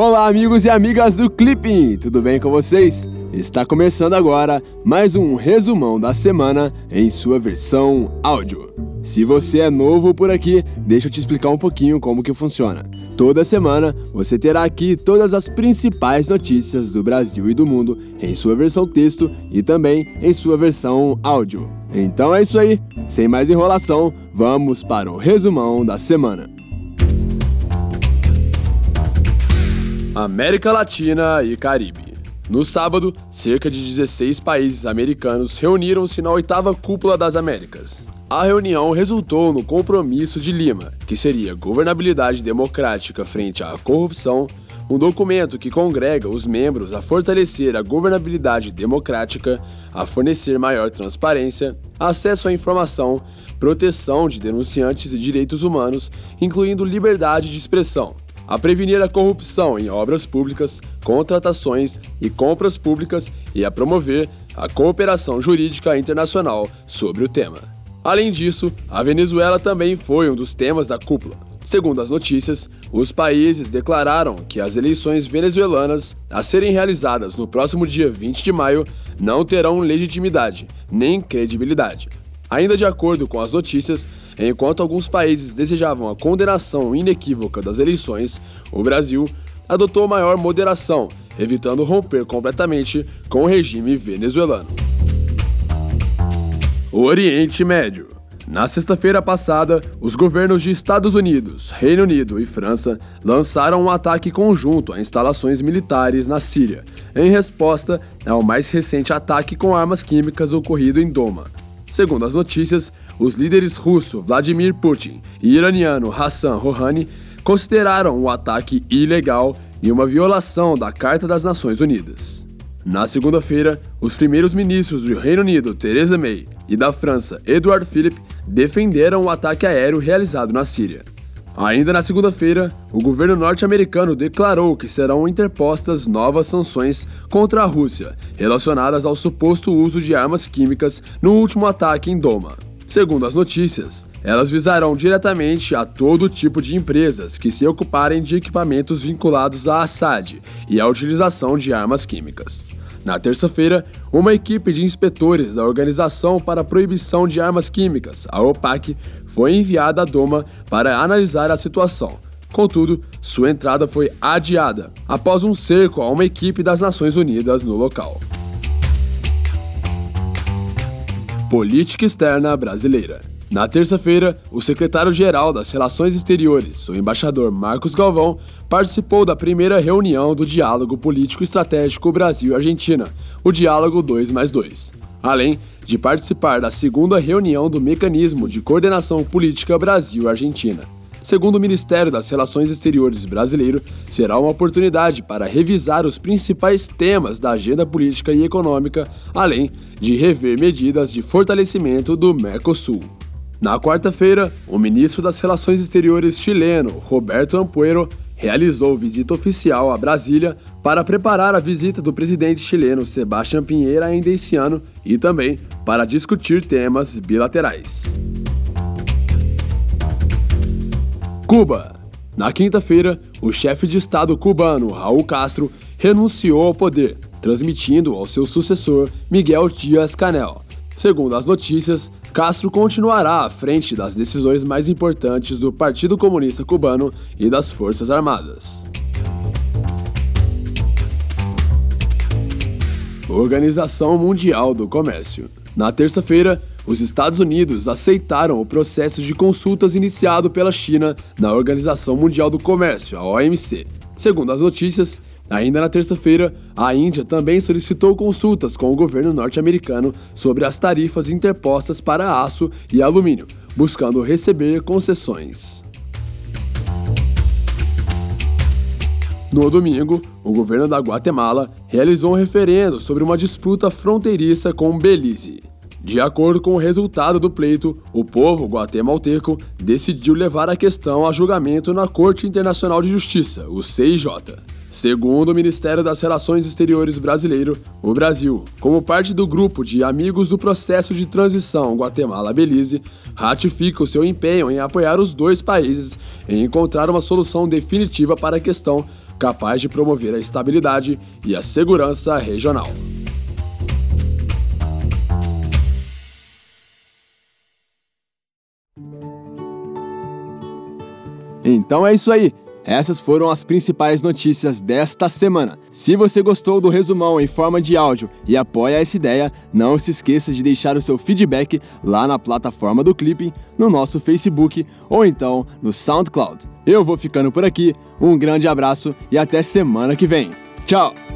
Olá, amigos e amigas do Clipping, tudo bem com vocês? Está começando agora mais um resumão da semana em sua versão áudio. Se você é novo por aqui, deixa eu te explicar um pouquinho como que funciona. Toda semana você terá aqui todas as principais notícias do Brasil e do mundo em sua versão texto e também em sua versão áudio. Então é isso aí, sem mais enrolação, vamos para o resumão da semana. América Latina e Caribe. No sábado, cerca de 16 países americanos reuniram-se na oitava Cúpula das Américas. A reunião resultou no Compromisso de Lima, que seria governabilidade democrática frente à corrupção, um documento que congrega os membros a fortalecer a governabilidade democrática, a fornecer maior transparência, acesso à informação, proteção de denunciantes e direitos humanos, incluindo liberdade de expressão, a prevenir a corrupção em obras públicas, contratações e compras públicas e a promover a cooperação jurídica internacional sobre o tema. Além disso, a Venezuela também foi um dos temas da cúpula. Segundo as notícias, os países declararam que as eleições venezuelanas a serem realizadas no próximo dia 20 de maio não terão legitimidade nem credibilidade. Ainda de acordo com as notícias, Enquanto alguns países desejavam a condenação inequívoca das eleições, o Brasil adotou maior moderação, evitando romper completamente com o regime venezuelano. O Oriente Médio. Na sexta-feira passada, os governos de Estados Unidos, Reino Unido e França lançaram um ataque conjunto a instalações militares na Síria, em resposta ao mais recente ataque com armas químicas ocorrido em Doma. Segundo as notícias, os líderes russo Vladimir Putin e iraniano Hassan Rouhani consideraram o ataque ilegal e uma violação da Carta das Nações Unidas. Na segunda-feira, os primeiros ministros do Reino Unido, Theresa May, e da França, Edouard Philippe, defenderam o ataque aéreo realizado na Síria. Ainda na segunda-feira, o governo norte-americano declarou que serão interpostas novas sanções contra a Rússia, relacionadas ao suposto uso de armas químicas no último ataque em Doma. Segundo as notícias, elas visarão diretamente a todo tipo de empresas que se ocuparem de equipamentos vinculados a Assad e à utilização de armas químicas. Na terça-feira, uma equipe de inspetores da Organização para a Proibição de Armas Químicas, a OPAC, foi enviada a Doma para analisar a situação. Contudo, sua entrada foi adiada após um cerco a uma equipe das Nações Unidas no local. Política Externa Brasileira na terça-feira, o secretário-geral das Relações Exteriores, o embaixador Marcos Galvão, participou da primeira reunião do Diálogo Político Estratégico Brasil-Argentina, o Diálogo 2 mais 2. Além de participar da segunda reunião do Mecanismo de Coordenação Política Brasil-Argentina. Segundo o Ministério das Relações Exteriores brasileiro, será uma oportunidade para revisar os principais temas da agenda política e econômica, além de rever medidas de fortalecimento do Mercosul. Na quarta-feira, o ministro das Relações Exteriores chileno, Roberto Ampuero, realizou visita oficial a Brasília para preparar a visita do presidente chileno Sebastián Pinheira ainda esse ano e também para discutir temas bilaterais. Cuba. Na quinta-feira, o chefe de Estado cubano, Raul Castro, renunciou ao poder, transmitindo ao seu sucessor, Miguel Dias-Canel. Segundo as notícias, Castro continuará à frente das decisões mais importantes do Partido Comunista Cubano e das Forças Armadas. Organização Mundial do Comércio. Na terça-feira, os Estados Unidos aceitaram o processo de consultas iniciado pela China na Organização Mundial do Comércio, a OMC. Segundo as notícias, Ainda na terça-feira, a Índia também solicitou consultas com o governo norte-americano sobre as tarifas interpostas para aço e alumínio, buscando receber concessões. No domingo, o governo da Guatemala realizou um referendo sobre uma disputa fronteiriça com Belize. De acordo com o resultado do pleito, o povo guatemalteco decidiu levar a questão a julgamento na Corte Internacional de Justiça, o CIJ. Segundo o Ministério das Relações Exteriores brasileiro, o Brasil, como parte do grupo de amigos do processo de transição Guatemala-Belize, ratifica o seu empenho em apoiar os dois países em encontrar uma solução definitiva para a questão capaz de promover a estabilidade e a segurança regional. Então é isso aí. Essas foram as principais notícias desta semana. Se você gostou do resumão em forma de áudio e apoia essa ideia, não se esqueça de deixar o seu feedback lá na plataforma do Clipping, no nosso Facebook ou então no SoundCloud. Eu vou ficando por aqui, um grande abraço e até semana que vem. Tchau!